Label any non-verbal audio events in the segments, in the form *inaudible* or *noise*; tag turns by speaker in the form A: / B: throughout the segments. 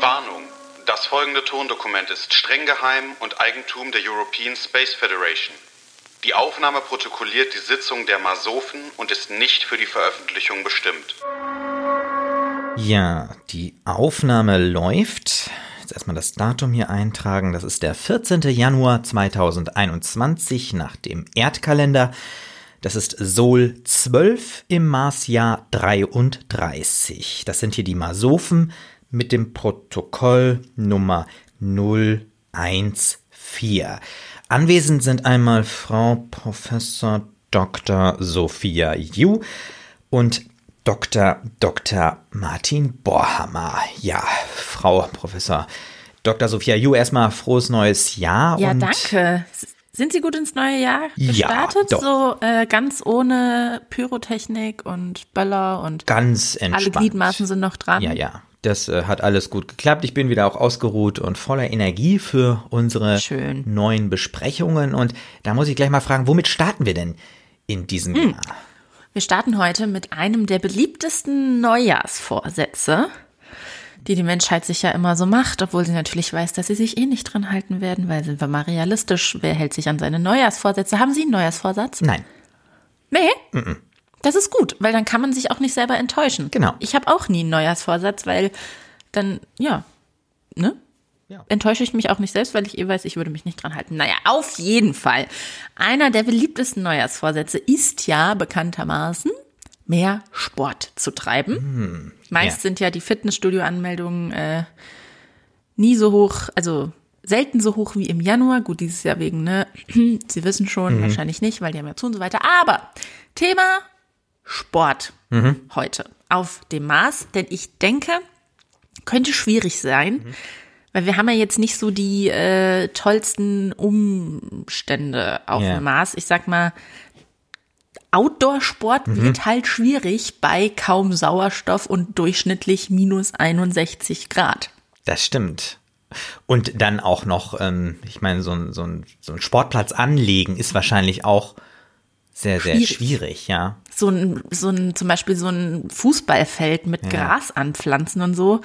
A: Warnung. Das folgende Tondokument ist streng geheim und Eigentum der European Space Federation. Die Aufnahme protokolliert die Sitzung der Masofen und ist nicht für die Veröffentlichung bestimmt.
B: Ja, die Aufnahme läuft. Jetzt erstmal das Datum hier eintragen. Das ist der 14. Januar 2021 nach dem Erdkalender. Das ist Sol 12 im Marsjahr 33. Das sind hier die Masofen mit dem Protokoll Nummer 014. Anwesend sind einmal Frau Professor Dr. Sophia Yu und Dr. Dr. Martin Borhammer. Ja, Frau Professor Dr. Sophia Yu, erstmal frohes neues Jahr.
C: Ja, danke. Sind Sie gut ins neue Jahr gestartet?
B: Ja.
C: So äh, ganz ohne Pyrotechnik und Böller und
B: ganz entspannt.
C: alle Gliedmaßen sind noch dran.
B: Ja, ja. Das äh, hat alles gut geklappt. Ich bin wieder auch ausgeruht und voller Energie für unsere
C: Schön.
B: neuen Besprechungen. Und da muss ich gleich mal fragen, womit starten wir denn in diesem
C: Hm.
B: Jahr?
C: Wir starten heute mit einem der beliebtesten Neujahrsvorsätze, die die Menschheit sich ja immer so macht, obwohl sie natürlich weiß, dass sie sich eh nicht dran halten werden, weil sind wir mal realistisch, wer hält sich an seine Neujahrsvorsätze? Haben Sie einen Neujahrsvorsatz?
B: Nein.
C: Nee. Das ist gut, weil dann kann man sich auch nicht selber enttäuschen.
B: Genau.
C: Ich habe auch nie einen Neujahrsvorsatz, weil dann, ja, ne?
B: Ja.
C: Enttäusche ich mich auch nicht selbst, weil ich eh weiß, ich würde mich nicht dran halten. Naja, auf jeden Fall. Einer der beliebtesten Neujahrsvorsätze ist ja bekanntermaßen, mehr Sport zu treiben. Meist
B: ja.
C: sind ja die Fitnessstudio-Anmeldungen äh, nie so hoch, also selten so hoch wie im Januar. Gut, dieses Jahr wegen, ne? *clears throat* Sie wissen schon, wahrscheinlich nicht, weil die haben ja zu und so weiter. Aber Thema Sport heute auf dem Mars, denn ich denke, könnte schwierig sein, weil wir haben ja jetzt nicht so die äh, tollsten Umstände auf
B: Ja.
C: dem Mars. Ich sag mal, Outdoor-Sport wird halt schwierig bei kaum Sauerstoff und durchschnittlich minus 61 Grad.
B: Das stimmt. Und dann auch noch, ähm, ich meine, so ein, so, ein, so ein Sportplatz anlegen ist wahrscheinlich auch sehr, sehr
C: Schwierig.
B: schwierig, ja.
C: So ein, so ein, zum Beispiel so ein Fußballfeld mit Gras anpflanzen und so.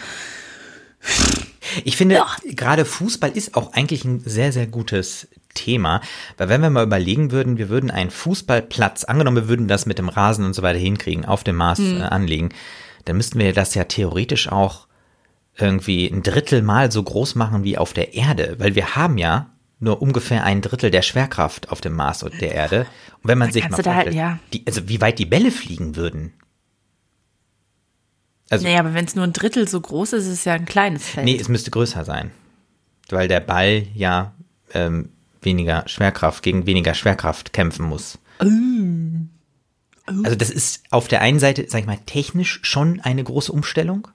B: Ich finde,
C: Ja.
B: gerade Fußball ist auch eigentlich ein sehr, sehr gutes Thema, weil wenn wir mal überlegen würden, wir würden einen Fußballplatz, angenommen, wir würden das mit dem Rasen und so weiter hinkriegen, auf dem Mars
C: Hm.
B: äh, anlegen, dann müssten wir das ja theoretisch auch irgendwie ein Drittel mal so groß machen wie auf der Erde, weil wir haben ja nur ungefähr ein Drittel der Schwerkraft auf dem Mars und der Erde. Und wenn man
C: Da
B: sich mal
C: halt-
B: vorstellt,
C: ja.
B: die, also wie weit die Bälle fliegen würden. Also,
C: Naja, aber wenn es nur ein Drittel so groß ist, ist es ja ein kleines Feld.
B: Nee, es müsste größer sein. Weil der Ball ja ähm, weniger Schwerkraft, gegen weniger Schwerkraft kämpfen muss. Also das ist auf der einen Seite, sag ich mal, technisch schon eine große Umstellung.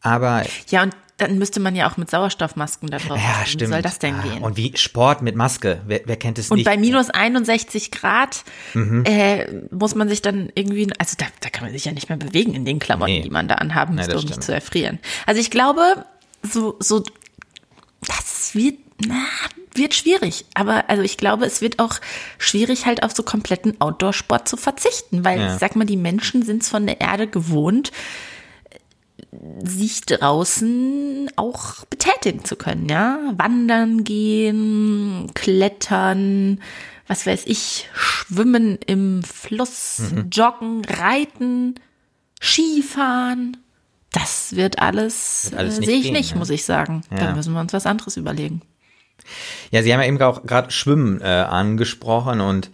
B: Aber
C: Ja, und dann müsste man ja auch mit Sauerstoffmasken da drauf.
B: ja,
C: Wie
B: stimmt.
C: soll das denn
B: Ah,
C: gehen?
B: Und wie Sport mit Maske, wer, wer kennt es
C: Und
B: nicht?
C: bei minus 61 Grad
B: Mhm.
C: äh, muss man sich dann irgendwie, also da, da kann man sich ja nicht mehr bewegen in den Klamotten,
B: Nee.
C: die man da anhaben müsste,
B: das
C: um nicht zu erfrieren. Also ich glaube, so, so, das wird, na, wird schwierig. Aber also ich glaube, es wird auch schwierig, halt auf so kompletten Outdoor-Sport zu verzichten, weil
B: Ja.
C: ich sag mal, die Menschen sind es von der Erde gewohnt, sich draußen auch betätigen zu können, ja. Wandern gehen, klettern, was weiß ich, schwimmen im Fluss, joggen, reiten, Skifahren. Das wird alles,
B: Wird alles
C: äh, sehe ich
B: gehen,
C: nicht,
B: ja.
C: muss ich sagen.
B: Ja.
C: Da müssen wir uns was anderes überlegen.
B: Ja, Sie haben ja eben auch gerade Schwimmen äh, angesprochen und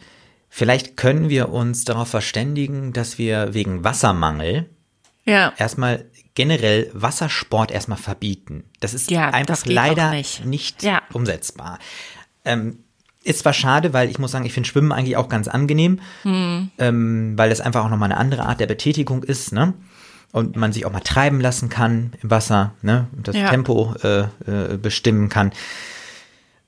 B: vielleicht können wir uns darauf verständigen, dass wir wegen Wassermangel
C: Ja.
B: erstmal generell Wassersport erstmal verbieten. Das ist
C: Ja,
B: einfach
C: das
B: leider
C: nicht.
B: nicht,
C: Ja.
B: umsetzbar. Ähm, ist zwar schade, weil ich muss sagen, ich finde Schwimmen eigentlich auch ganz angenehm,
C: Hm.
B: ähm, weil das einfach auch nochmal eine andere Art der Betätigung ist, ne? Und man sich auch mal treiben lassen kann im Wasser, ne? Und das
C: Ja.
B: Tempo äh, äh, bestimmen kann.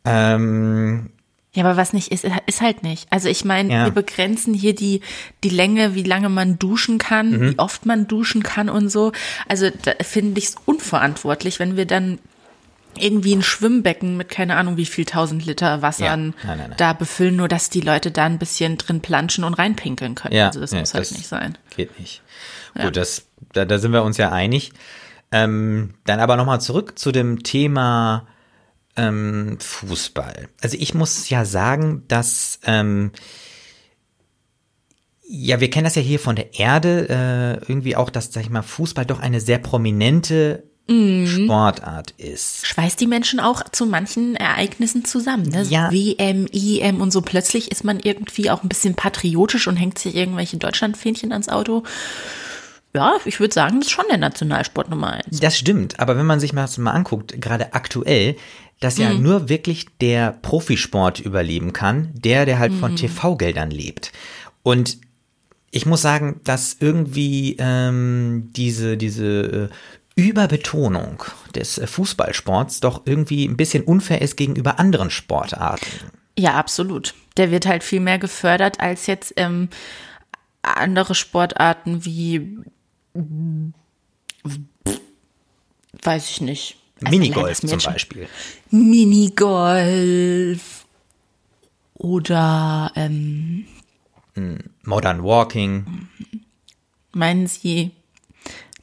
B: Ähm,
C: Ja, aber was nicht ist, ist halt nicht. Also ich meine,
B: Ja.
C: wir begrenzen hier die, die Länge, wie lange man duschen kann,
B: Mhm.
C: wie oft man duschen kann und so. Also da finde ich es unverantwortlich, wenn wir dann irgendwie ein Schwimmbecken mit keine Ahnung wie viel tausend Liter Wassern
B: Ja. Nein, nein, nein.
C: da befüllen, nur dass die Leute da ein bisschen drin planschen und reinpinkeln können.
B: Ja,
C: also das
B: ja,
C: muss halt
B: das-
C: nicht sein.
B: Geht nicht. Gut, das, da, da sind wir uns ja einig. Ähm, dann aber nochmal zurück zu dem Thema ähm, Fußball. Also ich muss ja sagen, dass ähm, ja, wir kennen das ja hier von der Erde, äh, irgendwie auch, dass, sag ich mal, Fußball doch eine sehr prominente
C: Mhm.
B: Sportart ist.
C: Schweißt die Menschen auch zu manchen Ereignissen zusammen. Ne?
B: Ja.
C: WM, EM und so. Plötzlich ist man irgendwie auch ein bisschen patriotisch und hängt sich irgendwelche Deutschlandfähnchen ans Auto. Ja, ich würde sagen, das ist schon der Nationalsport Nummer eins.
B: Das stimmt, aber wenn man sich mal, das mal anguckt, gerade aktuell, dass ja
C: Mhm.
B: nur wirklich der Profisport überleben kann, der, der halt
C: Mhm.
B: von TV-Geldern lebt. Und ich muss sagen, dass irgendwie ähm, diese, diese äh, Überbetonung des äh, Fußballsports doch irgendwie ein bisschen unfair ist gegenüber anderen Sportarten.
C: Ja, absolut. Der wird halt viel mehr gefördert als jetzt ähm, andere Sportarten wie, weiß ich nicht. Also,
B: Minigolf zum Beispiel.
C: Minigolf oder ähm,
B: Modern Walking.
C: meinen Sie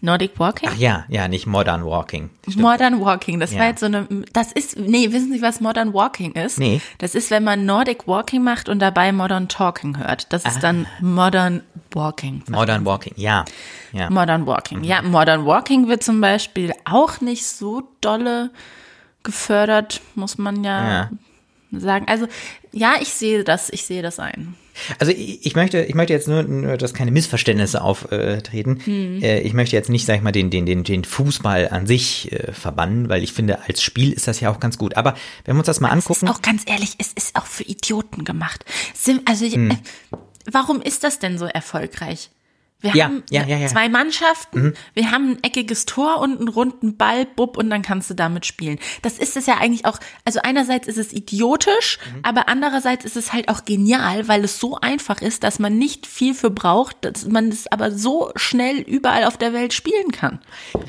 C: Nordic Walking?
B: Ach ja, ja, nicht Modern Walking.
C: Modern Walking, das
B: Ja.
C: war jetzt so eine, das ist, nee, wissen Sie, was Modern Walking ist?
B: Nee.
C: Das ist, wenn man Nordic Walking macht und dabei Modern Talking hört. Das ist dann Modern Walking.
B: Modern Walking, ja. ja.
C: Modern Walking. Ja, Modern Walking wird zum Beispiel auch nicht so dolle gefördert, muss man ja,
B: Ja.
C: sagen. Also, ja, ich sehe das, ich sehe das ein.
B: Also ich, ich möchte, ich möchte jetzt nur, nur dass keine Missverständnisse auftreten.
C: Hm.
B: Äh, ich möchte jetzt nicht, sag ich mal, den, den, den, den Fußball an sich äh, verbannen, weil ich finde, als Spiel ist das ja auch ganz gut. Aber wenn wir uns das mal angucken,
C: Ist auch ganz ehrlich, es ist auch für Idioten gemacht. Also,
B: Hm.
C: äh, warum ist das denn so erfolgreich? Wir
B: Ja,
C: haben
B: ja, ja,
C: zwei Mannschaften, wir haben ein eckiges Tor und einen runden Ball, bub, und dann kannst du damit spielen. Das ist es ja eigentlich auch, also einerseits ist es idiotisch,
B: Mhm.
C: aber andererseits ist es halt auch genial, weil es so einfach ist, dass man nicht viel für braucht, dass man es aber so schnell überall auf der Welt spielen kann.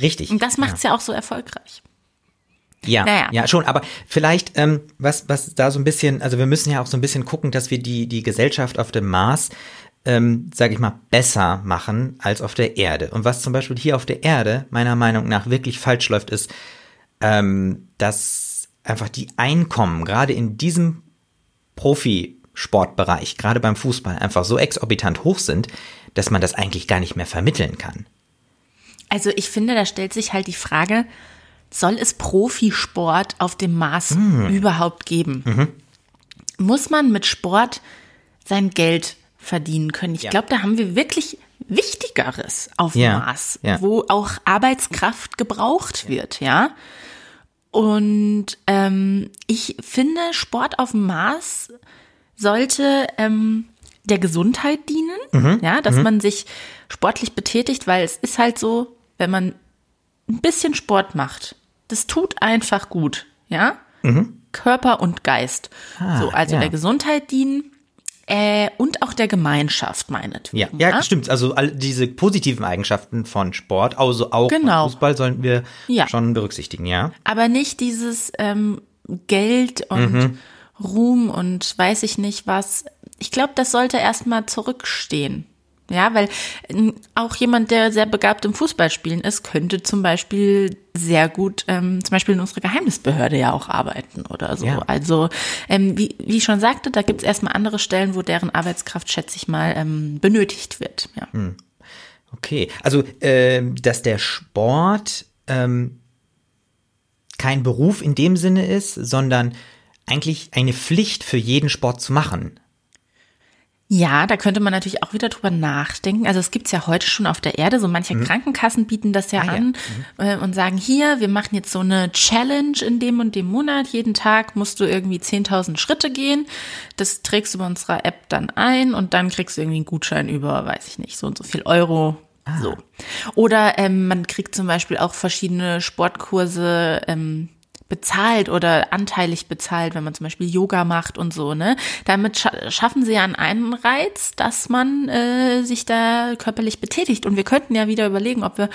B: richtig.
C: Und das macht es ja auch so erfolgreich.
B: Ja,
C: Naja.
B: ja, schon. Aber vielleicht, ähm, was, was da so ein bisschen, also wir müssen ja auch so ein bisschen gucken, dass wir die, die Gesellschaft auf dem Mars, ähm, sage ich mal, besser machen als auf der Erde. Und was zum Beispiel hier auf der Erde meiner Meinung nach wirklich falsch läuft, ist, ähm, dass einfach die Einkommen gerade in diesem Profisportbereich, gerade beim Fußball, einfach so exorbitant hoch sind, dass man das eigentlich gar nicht mehr vermitteln kann.
C: Also ich finde, da stellt sich halt die Frage, soll es Profisport auf dem Mars
B: Hm.
C: überhaupt geben?
B: Mhm.
C: Muss man mit Sport sein Geld verdienen können? Ich
B: Ja.
C: glaube, da haben wir wirklich Wichtigeres auf dem
B: Ja,
C: Mars,
B: ja.
C: wo auch Arbeitskraft gebraucht wird, ja. Und ähm, ich finde, Sport auf dem Mars sollte ähm, der Gesundheit dienen,
B: Mhm.
C: ja, dass man sich sportlich betätigt, weil es ist halt so, wenn man ein bisschen Sport macht, das tut einfach gut, ja, Körper und Geist.
B: Mhm. Ah,
C: so, also der Gesundheit dienen äh, und auch der Gemeinschaft meinetwegen.
B: Ja, ja, stimmt. Also all diese positiven Eigenschaften von Sport, also auch
C: Genau.
B: Fußball, sollten wir
C: Ja.
B: schon berücksichtigen, ja.
C: aber nicht dieses ähm, Geld und
B: Mhm.
C: Ruhm und weiß ich nicht was. Ich glaube, das sollte erstmal zurückstehen. Ja, weil ähm, auch jemand, der sehr begabt im Fußballspielen ist, könnte zum Beispiel sehr gut, ähm, zum Beispiel in unserer Geheimnisbehörde ja auch arbeiten oder so.
B: Ja.
C: Also, ähm, wie, wie ich schon sagte, da gibt es erstmal andere Stellen, wo deren Arbeitskraft, schätze ich mal, ähm, benötigt wird. Ja.
B: Hm. Okay, also ähm, dass der Sport ähm, kein Beruf in dem Sinne ist, sondern eigentlich eine Pflicht für jeden Sport zu machen.
C: Ja, da könnte man natürlich auch wieder drüber nachdenken. Also es gibt's ja heute schon auf der Erde. So manche Krankenkassen bieten das ja
B: Mhm. Ah, ja.
C: an äh, und sagen, hier, wir machen jetzt so eine Challenge in dem und dem Monat. Jeden Tag musst du irgendwie 10.000 Schritte gehen. Das trägst du bei unserer App dann ein und dann kriegst du irgendwie einen Gutschein über, weiß ich nicht, so und so viel Euro.
B: Ah.
C: So. Oder ähm, man kriegt zum Beispiel auch verschiedene Sportkurse ähm, bezahlt oder anteilig bezahlt, wenn man zum Beispiel Yoga macht und so, ne? Damit scha schaffen sie ja einen Anreiz, dass man äh, sich da körperlich betätigt. Und wir könnten ja wieder überlegen, ob wir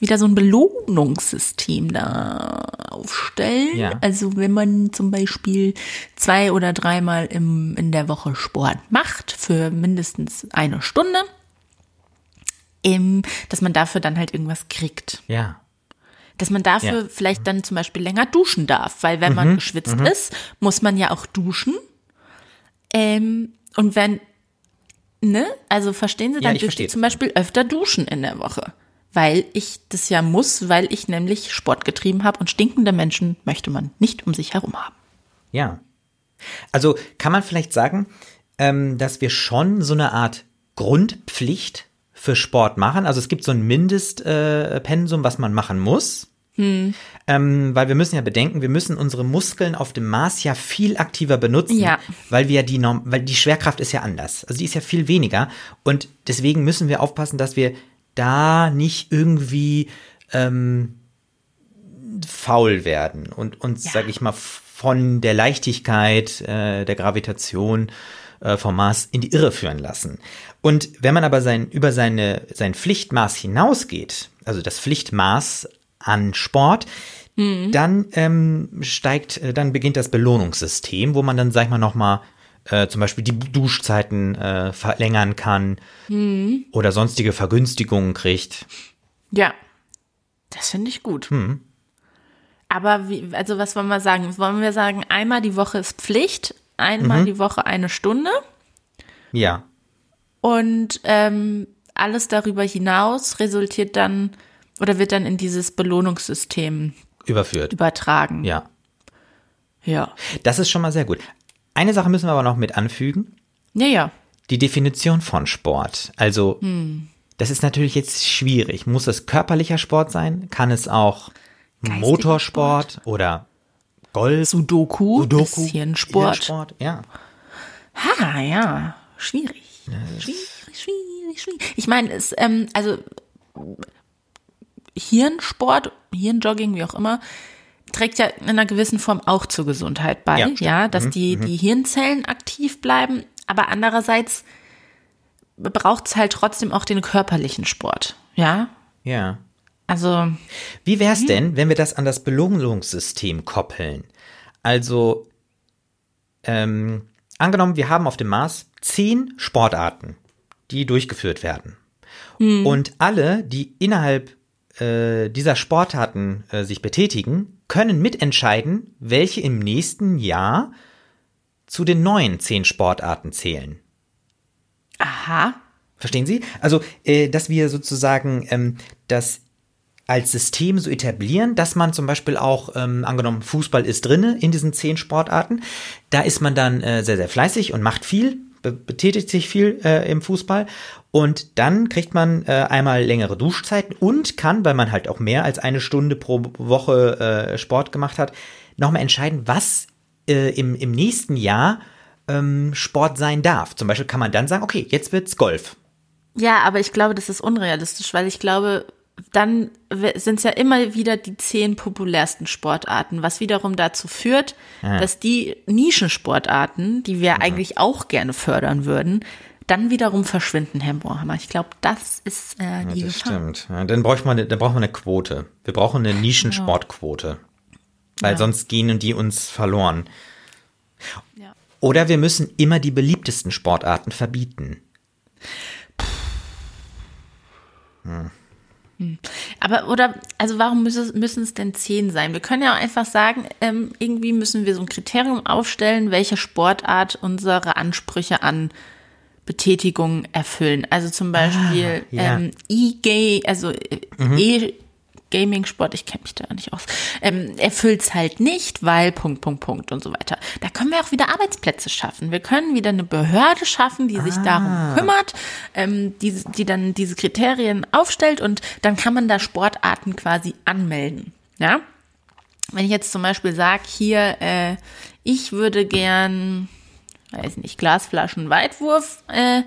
C: wieder so ein Belohnungssystem da aufstellen.
B: Ja.
C: Also wenn man zum Beispiel zwei oder dreimal im, in der Woche Sport macht für mindestens eine Stunde, dass man dafür dann halt irgendwas kriegt.
B: Ja.
C: Dass man dafür
B: Ja.
C: vielleicht dann zum Beispiel länger duschen darf, weil wenn
B: Mhm.
C: man geschwitzt ist, muss man ja auch duschen. Ähm, und wenn, ne, also verstehen Sie,
B: Ja,
C: dann
B: ich
C: dürfte ich zum Beispiel öfter duschen in der Woche. Weil ich das ja muss, weil ich nämlich Sport getrieben habe und stinkende Menschen möchte man nicht um sich herum haben.
B: Ja. Also kann man vielleicht sagen, ähm, dass wir schon so eine Art Grundpflicht für Sport machen. Also es gibt so ein Mindestpensum, äh, was man machen muss. Ähm, weil wir müssen ja bedenken, wir müssen unsere Muskeln auf dem Mars ja viel aktiver benutzen,
C: Ja.
B: weil wir die Norm weil die Schwerkraft ist ja anders. Also die ist ja viel weniger und deswegen müssen wir aufpassen, dass wir da nicht irgendwie ähm, faul werden und uns,
C: Ja.
B: sag ich mal, von der Leichtigkeit, äh, der Gravitation äh, vom Mars in die Irre führen lassen. Und wenn man aber sein, über seine, sein Pflichtmaß hinausgeht, also das Pflichtmaß an Sport, dann ähm, steigt, äh, dann beginnt das Belohnungssystem, wo man dann, sag ich mal, nochmal äh, zum Beispiel die Duschzeiten äh, verlängern kann oder sonstige Vergünstigungen kriegt.
C: Ja, das finde ich gut.
B: Hm.
C: Aber wie, also was wollen wir sagen? Wollen wir sagen, einmal die Woche ist Pflicht, einmal
B: Mhm.
C: die Woche eine Stunde
B: Ja,
C: und ähm, alles darüber hinaus resultiert dann oder wird dann in dieses Belohnungssystem
B: überführt.
C: übertragen.
B: Ja.
C: Ja.
B: Das ist schon mal sehr gut. Eine Sache müssen wir aber noch mit anfügen.
C: Ja, ja.
B: Die Definition von Sport. Also, das ist natürlich jetzt schwierig. Muss es körperlicher Sport sein? Kann es auch
C: Geistiger
B: Motorsport oder Golf?
C: Sudoku,
B: Sudoku?
C: ist Hirnsport.
B: Hirnsport, ja.
C: Ha, ja. Schwierig. Schwierig, schwierig, schwierig. Ich meine, es, ähm, also Hirnsport, Hirnjogging, wie auch immer, trägt ja in einer gewissen Form auch zur Gesundheit bei,
B: Ja,
C: ja,
B: stimmt. Mhm,
C: dass die, die Hirnzellen aktiv bleiben, aber andererseits braucht es halt trotzdem auch den körperlichen Sport, ja.
B: Ja.
C: Also,
B: Wie wäre es denn, wenn wir das an das Belohnungssystem koppeln? Also, ähm, angenommen, wir haben auf dem Mars zehn Sportarten, die durchgeführt werden. Und alle, die innerhalb äh, dieser Sportarten äh, sich betätigen, können mitentscheiden, welche im nächsten Jahr zu den neuen zehn Sportarten zählen.
C: aha,
B: Verstehen Sie? Also, äh, dass wir sozusagen ähm, das als System so etablieren, dass man zum Beispiel auch, ähm, angenommen, Fußball ist drinne in diesen zehn Sportarten, da ist man dann äh, sehr, sehr fleißig und macht viel, be betätigt sich viel äh, im Fußball und dann kriegt man äh, einmal längere Duschzeiten und kann, weil man halt auch mehr als eine Stunde pro Woche äh, Sport gemacht hat, nochmal entscheiden, was äh, im, im nächsten Jahr ähm, Sport sein darf. Zum Beispiel kann man dann sagen, okay, jetzt wird's Golf.
C: Ja, aber ich glaube, das ist unrealistisch, weil ich glaube, dann sind es ja immer wieder die zehn populärsten Sportarten, was wiederum dazu führt, dass die Nischensportarten, die wir eigentlich auch gerne fördern würden, dann wiederum verschwinden, Herr Bohrhammer. Ich glaube, das ist äh, die
B: Das
C: Gefahr.
B: stimmt. Ja, dann braucht man, dann brauchen wir eine Quote. Wir brauchen eine Nischensportquote. Weil
C: Ja.
B: sonst gehen die uns verloren.
C: Ja.
B: Oder wir müssen immer die beliebtesten Sportarten verbieten.
C: Aber oder, also warum müssen, müssen es denn zehn sein? Wir können ja auch einfach sagen, ähm, irgendwie müssen wir so ein Kriterium aufstellen, welche Sportart unsere Ansprüche an Betätigung erfüllen. Also zum Beispiel
B: Ah, ja.
C: ähm, E-Gay, also äh, E-Gaming-Sport, ich kenne mich da nicht aus, ähm, erfüllt es halt nicht, weil Punkt, Punkt, Punkt und so weiter. Da können wir auch wieder Arbeitsplätze schaffen. Wir können wieder eine Behörde schaffen, die sich darum kümmert, ähm, die, die dann diese Kriterien aufstellt und dann kann man da Sportarten quasi anmelden. Ja? Wenn ich jetzt zum Beispiel sage, hier, äh, ich würde gern, weiß nicht, Glasflaschen Weitwurf äh,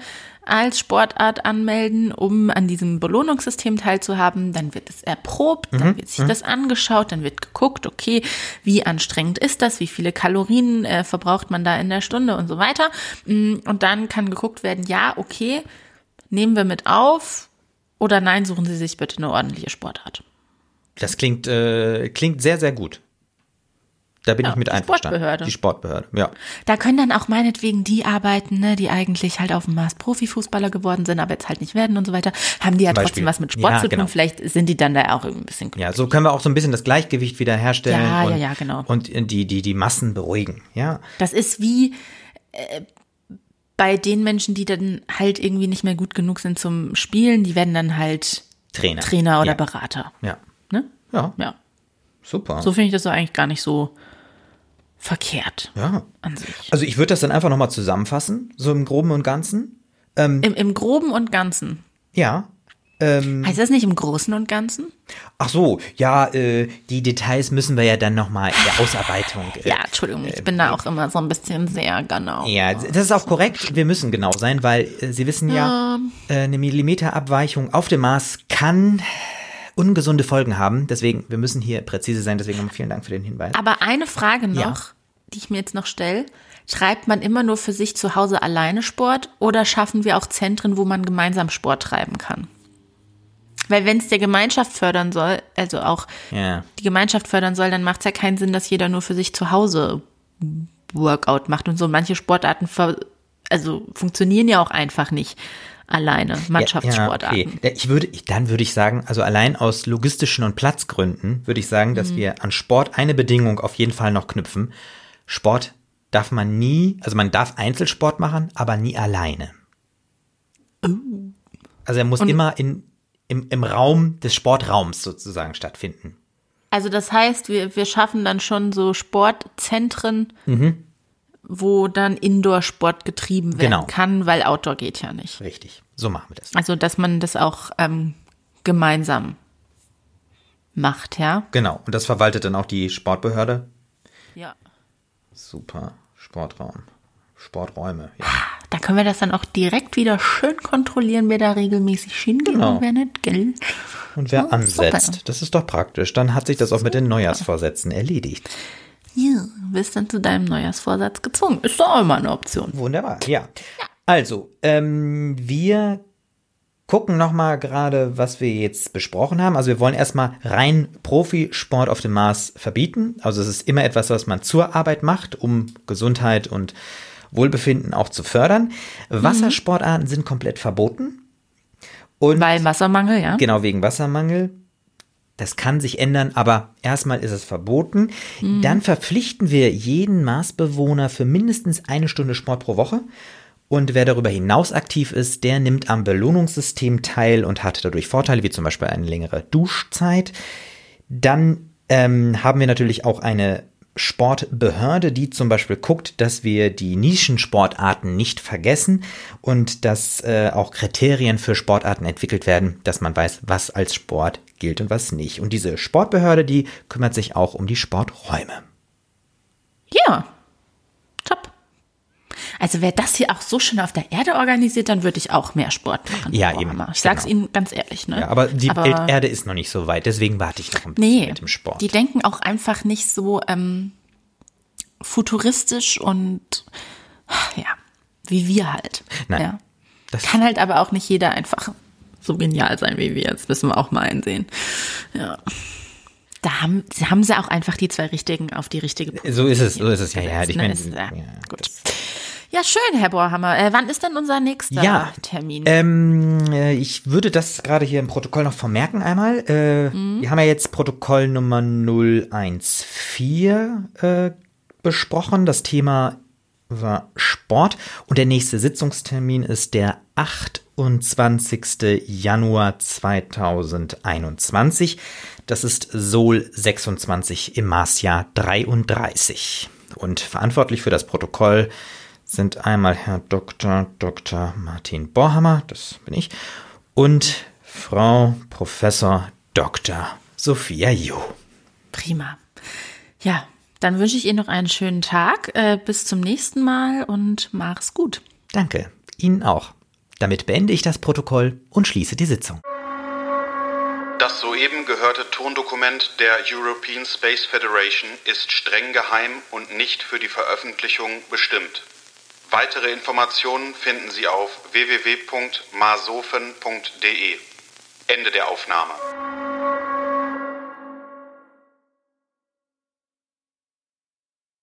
C: als Sportart anmelden, um an diesem Belohnungssystem teilzuhaben, dann wird es erprobt, dann wird sich das angeschaut, dann wird geguckt, okay, wie anstrengend ist das, wie viele Kalorien äh, verbraucht man da in der Stunde und so weiter. Mm, Und dann kann geguckt werden, ja, okay, nehmen wir mit auf oder nein, suchen Sie sich bitte eine ordentliche Sportart.
B: Das klingt, äh, klingt sehr, sehr gut. Da bin
C: Ja,
B: ich mit
C: die
B: einverstanden.
C: Sportbehörde.
B: Die Sportbehörde, ja.
C: Da können dann auch meinetwegen die arbeiten, ne, die eigentlich halt auf dem Mars Profifußballer geworden sind, aber jetzt halt nicht werden und so weiter. Haben die ja
B: Zum
C: trotzdem
B: Beispiel.
C: was mit Sport
B: Ja,
C: zu tun.
B: genau.
C: Vielleicht sind die dann da auch irgendwie ein bisschen
B: Ja, so können wir auch so ein bisschen das Gleichgewicht wieder herstellen
C: Ja,
B: und,
C: ja, ja, genau.
B: und die, die, die Massen beruhigen. Ja,
C: Das ist wie äh, bei den Menschen, die dann halt irgendwie nicht mehr gut genug sind zum Spielen, die werden dann halt
B: Trainer.
C: Trainer oder
B: ja.
C: Berater.
B: Ja,
C: Ne?
B: ja,
C: Ja.
B: super.
C: So finde ich das so eigentlich gar nicht so verkehrt
B: ja. Also ich würde das dann einfach nochmal zusammenfassen, so im Groben und Ganzen.
C: Im, Im Groben und Ganzen.
B: Ja. Ähm,
C: Heißt das nicht im Großen und Ganzen?
B: ach so, ja, äh, die Details müssen wir ja dann nochmal in der *laughs* Ausarbeitung. Äh,
C: Ja, Entschuldigung, ich bin da auch immer so ein bisschen sehr genau.
B: Ja, das ist auch korrekt. Wir müssen genau sein, weil äh, Sie wissen ja, äh, eine Millimeterabweichung auf dem Mars kann ungesunde Folgen haben. Deswegen, wir müssen hier präzise sein. Deswegen vielen Dank für den Hinweis.
C: Aber eine Frage noch,
B: Ja.
C: die ich mir jetzt noch stelle. Treibt man immer nur für sich zu Hause alleine Sport oder schaffen wir auch Zentren, wo man gemeinsam Sport treiben kann? Weil wenn es der Gemeinschaft fördern soll, also auch
B: Ja.
C: die Gemeinschaft fördern soll, dann macht es ja keinen Sinn, dass jeder nur für sich zu Hause Workout macht und so. Manche Sportarten also funktionieren ja auch einfach nicht alleine, Mannschaftssportarten.
B: Ja, okay. Ich würde, dann würde ich sagen, also allein aus logistischen und Platzgründen würde ich sagen,
C: Mhm.
B: dass wir an Sport eine Bedingung auf jeden Fall noch knüpfen. Sport darf man nie, also man darf Einzelsport machen, aber nie alleine. Also er muss immer in, im, im Raum des Sportraums sozusagen stattfinden.
C: Also das heißt, wir, wir schaffen dann schon so Sportzentren,
B: Mhm.
C: Wo dann Indoor-Sport getrieben werden
B: Genau.
C: kann, weil Outdoor geht ja nicht.
B: Richtig. So machen wir das.
C: Also dass man das auch ähm, gemeinsam macht, ja?
B: Genau. Und das verwaltet dann auch die Sportbehörde.
C: Ja.
B: Super. Sportraum. Sporträume. Ja.
C: Da können wir das dann auch direkt wieder schön kontrollieren, wer da regelmäßig hingeht
B: Genau.
C: und wer nicht, gell?
B: Und wer
C: Oh,
B: ansetzt,
C: super.
B: das ist doch praktisch. Dann hat sich das auch mit den Neujahrsvorsätzen erledigt.
C: Ja, bist dann zu deinem Neujahrsvorsatz gezwungen. Ist doch immer eine Option.
B: Wunderbar, ja. Also, ähm, wir gucken nochmal gerade, was wir jetzt besprochen haben. Also wir wollen erstmal rein Profisport auf dem Mars verbieten. Also es ist immer etwas, was man zur Arbeit macht, um Gesundheit und Wohlbefinden auch zu fördern. Wassersportarten sind komplett verboten. Und
C: Weil Wassermangel, ja?
B: Genau wegen Wassermangel. Das kann sich ändern, aber erstmal ist es verboten. Dann verpflichten wir jeden Marsbewohner für mindestens eine Stunde Sport pro Woche. Und wer darüber hinaus aktiv ist, der nimmt am Belohnungssystem teil und hat dadurch Vorteile, wie zum Beispiel eine längere Duschzeit. Dann ähm, haben wir natürlich auch eine Sportbehörde, die zum Beispiel guckt, dass wir die Nischensportarten nicht vergessen und dass äh, auch Kriterien für Sportarten entwickelt werden, dass man weiß, was als Sport gilt und was nicht. Und diese Sportbehörde, die kümmert sich auch um die Sporträume.
C: Ja. Also wäre das hier auch so schön auf der Erde organisiert, dann würde ich auch mehr Sport machen.
B: Ja, eben,
C: Hammer. Ich sag's
B: genau.
C: Ihnen ganz ehrlich, ne?
B: Ja, aber die Erde ist noch nicht so weit, deswegen warte ich noch ein bisschen
C: Nee,
B: mit dem Sport.
C: die denken auch einfach nicht so ähm, futuristisch und ja, wie wir halt.
B: Nein.
C: Ja.
B: Das-
C: Kann halt aber auch nicht jeder einfach so genial sein wie wir. Das müssen wir auch mal einsehen. Ja. Da haben, haben sie auch einfach die zwei richtigen auf die richtige
B: so ist es, so ist es, ja, ja. Ich
C: ne?
B: meine, ja,
C: gut. Ja, schön, Herr Bohrhammer. Äh, wann ist denn unser nächster
B: Ja,
C: Termin?
B: Ähm, äh, ich würde das gerade hier im Protokoll noch vermerken einmal. Äh, Wir haben ja jetzt Protokoll Nummer 014 äh, besprochen. Das Thema war Sport und der nächste Sitzungstermin ist der 28. Januar 2021. Das ist Sol 26 im Marsjahr 33. Und verantwortlich für das Protokoll sind einmal Herr Dr. Dr. Martin Borhammer, das bin ich, und Frau Professor Dr. Sophia Ju.
C: Prima. Ja, dann wünsche ich Ihnen noch einen schönen Tag. Äh, bis zum nächsten Mal und mach's gut.
B: Danke, Ihnen auch. Damit beende ich das Protokoll und schließe die Sitzung.
A: Das soeben gehörte Tondokument der European Space Federation ist streng geheim und nicht für die Veröffentlichung bestimmt. Weitere Informationen finden Sie auf www.masofen.de. Ende der Aufnahme.